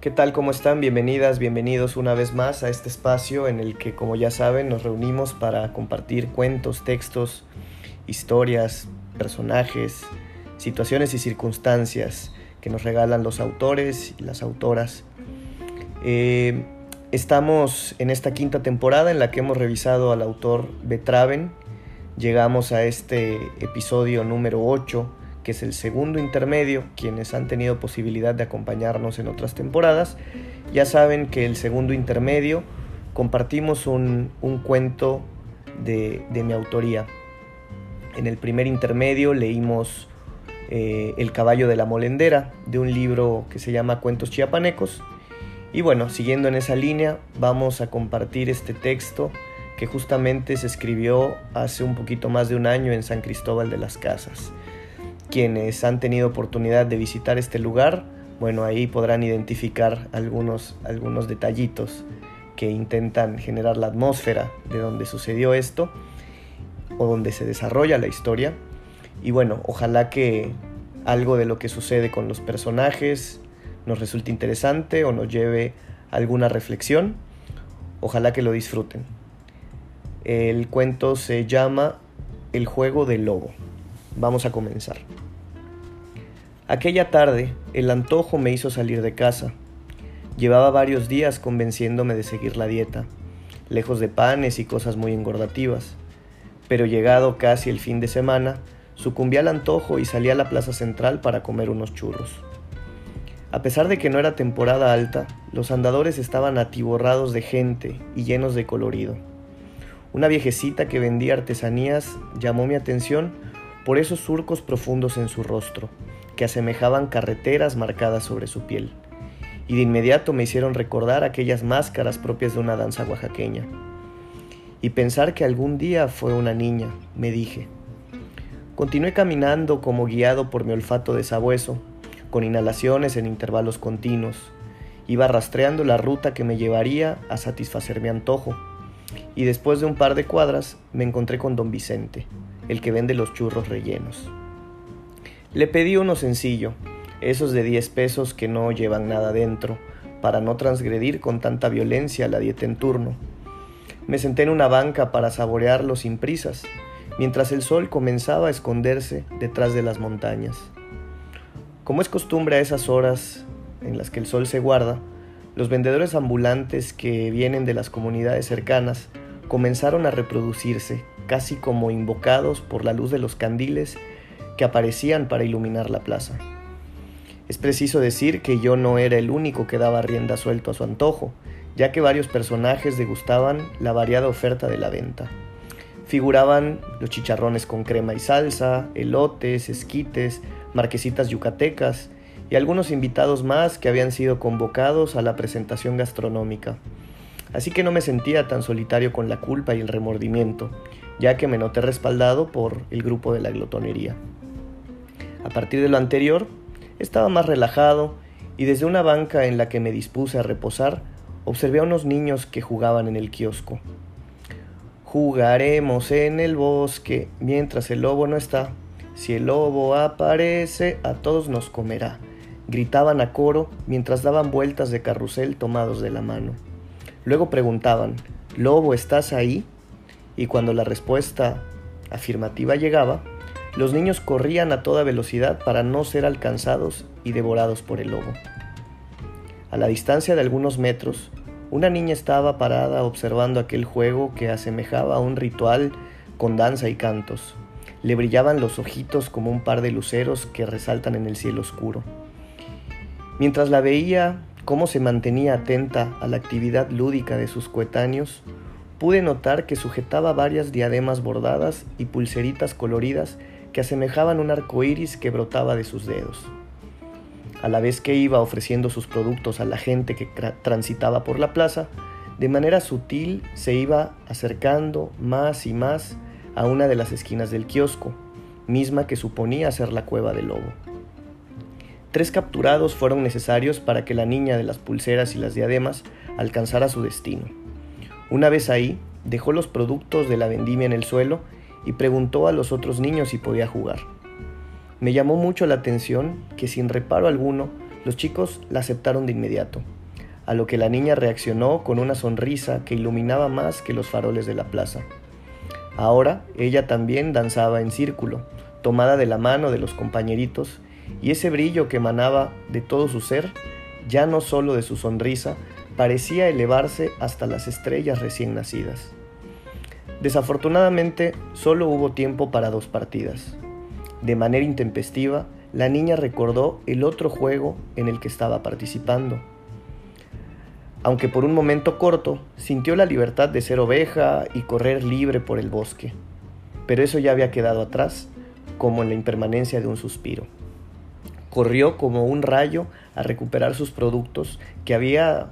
¿Qué tal? ¿Cómo están? Bienvenidas, bienvenidos una vez más a este espacio en el que, como ya saben, nos reunimos para compartir cuentos, textos, historias, personajes, situaciones y circunstancias que nos regalan los autores y las autoras. Eh, estamos en esta quinta temporada en la que hemos revisado al autor Betraven. Llegamos a este episodio número 8 que es el segundo intermedio, quienes han tenido posibilidad de acompañarnos en otras temporadas, ya saben que el segundo intermedio compartimos un, cuento de, mi autoría. En el primer intermedio leímos eh, El caballo de la molendera, de un libro que se llama Cuentos chiapanecos. Y bueno, siguiendo en esa línea, vamos a compartir este texto que justamente se escribió hace un poquito más de un año en San Cristóbal de las Casas. Quienes han tenido oportunidad de visitar este lugar, bueno, ahí podrán identificar algunos, algunos detallitos que intentan generar la atmósfera de donde sucedió esto o donde se desarrolla la historia. Y bueno, ojalá que algo de lo que sucede con los personajes nos resulte interesante o nos lleve a alguna reflexión. Ojalá que lo disfruten. El cuento se llama El juego del lobo. Vamos a comenzar. Aquella tarde, el antojo me hizo salir de casa. Llevaba varios días convenciéndome de seguir la dieta, lejos de panes y cosas muy engordativas. Pero llegado casi el fin de semana, sucumbí al antojo y salí a la plaza central para comer unos churros. A pesar de que no era temporada alta, los andadores estaban atiborrados de gente y llenos de colorido. Una viejecita que vendía artesanías llamó mi atención por esos surcos profundos en su rostro, que asemejaban carreteras marcadas sobre su piel, y de inmediato me hicieron recordar aquellas máscaras propias de una danza oaxaqueña. Y pensar que algún día fue una niña, me dije. Continué caminando como guiado por mi olfato de sabueso, con inhalaciones en intervalos continuos. Iba rastreando la ruta que me llevaría a satisfacer mi antojo, y después de un par de cuadras me encontré con don Vicente, el que vende los churros rellenos. Le pedí uno sencillo, esos de 10 pesos que no llevan nada dentro, para no transgredir con tanta violencia la dieta en turno. Me senté en una banca para saborearlo sin prisas, mientras el sol comenzaba a esconderse detrás de las montañas. Como es costumbre a esas horas en las que el sol se guarda, los vendedores ambulantes que vienen de las comunidades cercanas comenzaron a reproducirse, casi como invocados por la luz de los candiles que aparecían para iluminar la plaza. Es preciso decir que yo no era el único que daba rienda suelto a su antojo, ya que varios personajes degustaban la variada oferta de la venta. Figuraban los chicharrones con crema y salsa, elotes, esquites, marquesitas yucatecas y algunos invitados más que habían sido convocados a la presentación gastronómica así que no me sentía tan solitario con la culpa y el remordimiento, ya que me noté respaldado por el grupo de la glotonería. A partir de lo anterior, estaba más relajado y desde una banca en la que me dispuse a reposar, observé a unos niños que jugaban en el kiosco. Jugaremos en el bosque mientras el lobo no está. Si el lobo aparece, a todos nos comerá. Gritaban a coro mientras daban vueltas de carrusel tomados de la mano. Luego preguntaban, Lobo, ¿estás ahí? Y cuando la respuesta afirmativa llegaba, los niños corrían a toda velocidad para no ser alcanzados y devorados por el lobo. A la distancia de algunos metros, una niña estaba parada observando aquel juego que asemejaba a un ritual con danza y cantos. Le brillaban los ojitos como un par de luceros que resaltan en el cielo oscuro. Mientras la veía, cómo se mantenía atenta a la actividad lúdica de sus coetáneos, pude notar que sujetaba varias diademas bordadas y pulseritas coloridas que asemejaban un arco iris que brotaba de sus dedos. A la vez que iba ofreciendo sus productos a la gente que transitaba por la plaza, de manera sutil se iba acercando más y más a una de las esquinas del kiosco, misma que suponía ser la cueva del lobo. Tres capturados fueron necesarios para que la niña de las pulseras y las diademas alcanzara su destino. Una vez ahí, dejó los productos de la vendimia en el suelo y preguntó a los otros niños si podía jugar. Me llamó mucho la atención que sin reparo alguno Los chicos la aceptaron de inmediato, a lo que la niña reaccionó con una sonrisa que iluminaba más que los faroles de la plaza. Ahora ella también danzaba en círculo, tomada de la mano de los compañeritos, y ese brillo que emanaba de todo su ser, ya no solo de su sonrisa, parecía elevarse hasta las estrellas recién nacidas. Desafortunadamente, solo hubo tiempo para dos partidas. De manera intempestiva, la niña recordó el otro juego en el que estaba participando. Aunque por un momento corto, sintió la libertad de ser oveja y correr libre por el bosque. Pero eso ya había quedado atrás, como en la impermanencia de un suspiro. Corrió como un rayo a recuperar sus productos que había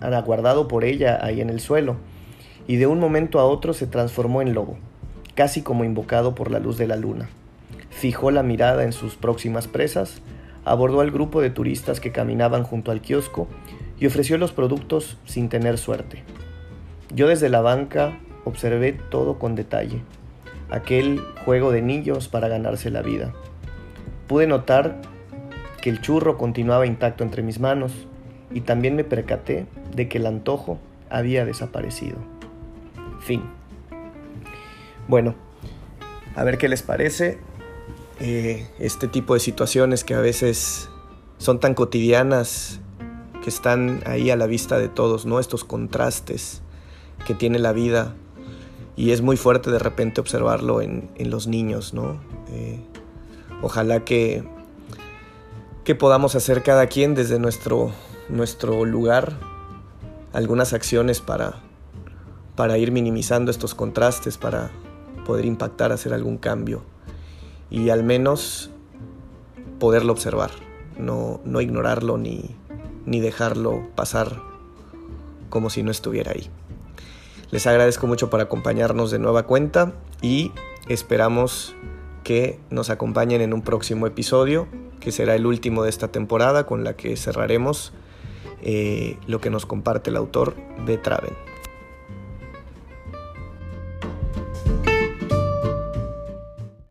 aguardado por ella ahí en el suelo, y de un momento a otro se transformó en lobo, casi como invocado por la luz de la luna fijó la mirada en sus próximas presas, abordó al grupo de turistas que caminaban junto al kiosco y ofreció los productos sin tener suerte. Yo desde la banca observé todo con detalle, aquel juego de niños para ganarse la vida. Pude notar que el churro continuaba intacto entre mis manos y también me percaté de que el antojo había desaparecido. Fin. Bueno, a ver qué les parece. Eh, este tipo de situaciones que a veces son tan cotidianas, que están ahí a la vista de todos, ¿no? Estos contrastes que tiene la vida y es muy fuerte de repente observarlo en, los niños, ¿no? Eh, ojalá que, que podamos hacer cada quien desde nuestro, nuestro lugar algunas acciones para, para ir minimizando estos contrastes, para poder impactar, hacer algún cambio y al menos poderlo observar, no, no ignorarlo ni, ni dejarlo pasar como si no estuviera ahí. Les agradezco mucho por acompañarnos de nueva cuenta y esperamos que nos acompañen en un próximo episodio, que será el último de esta temporada con la que cerraremos eh, lo que nos comparte el autor de Traven.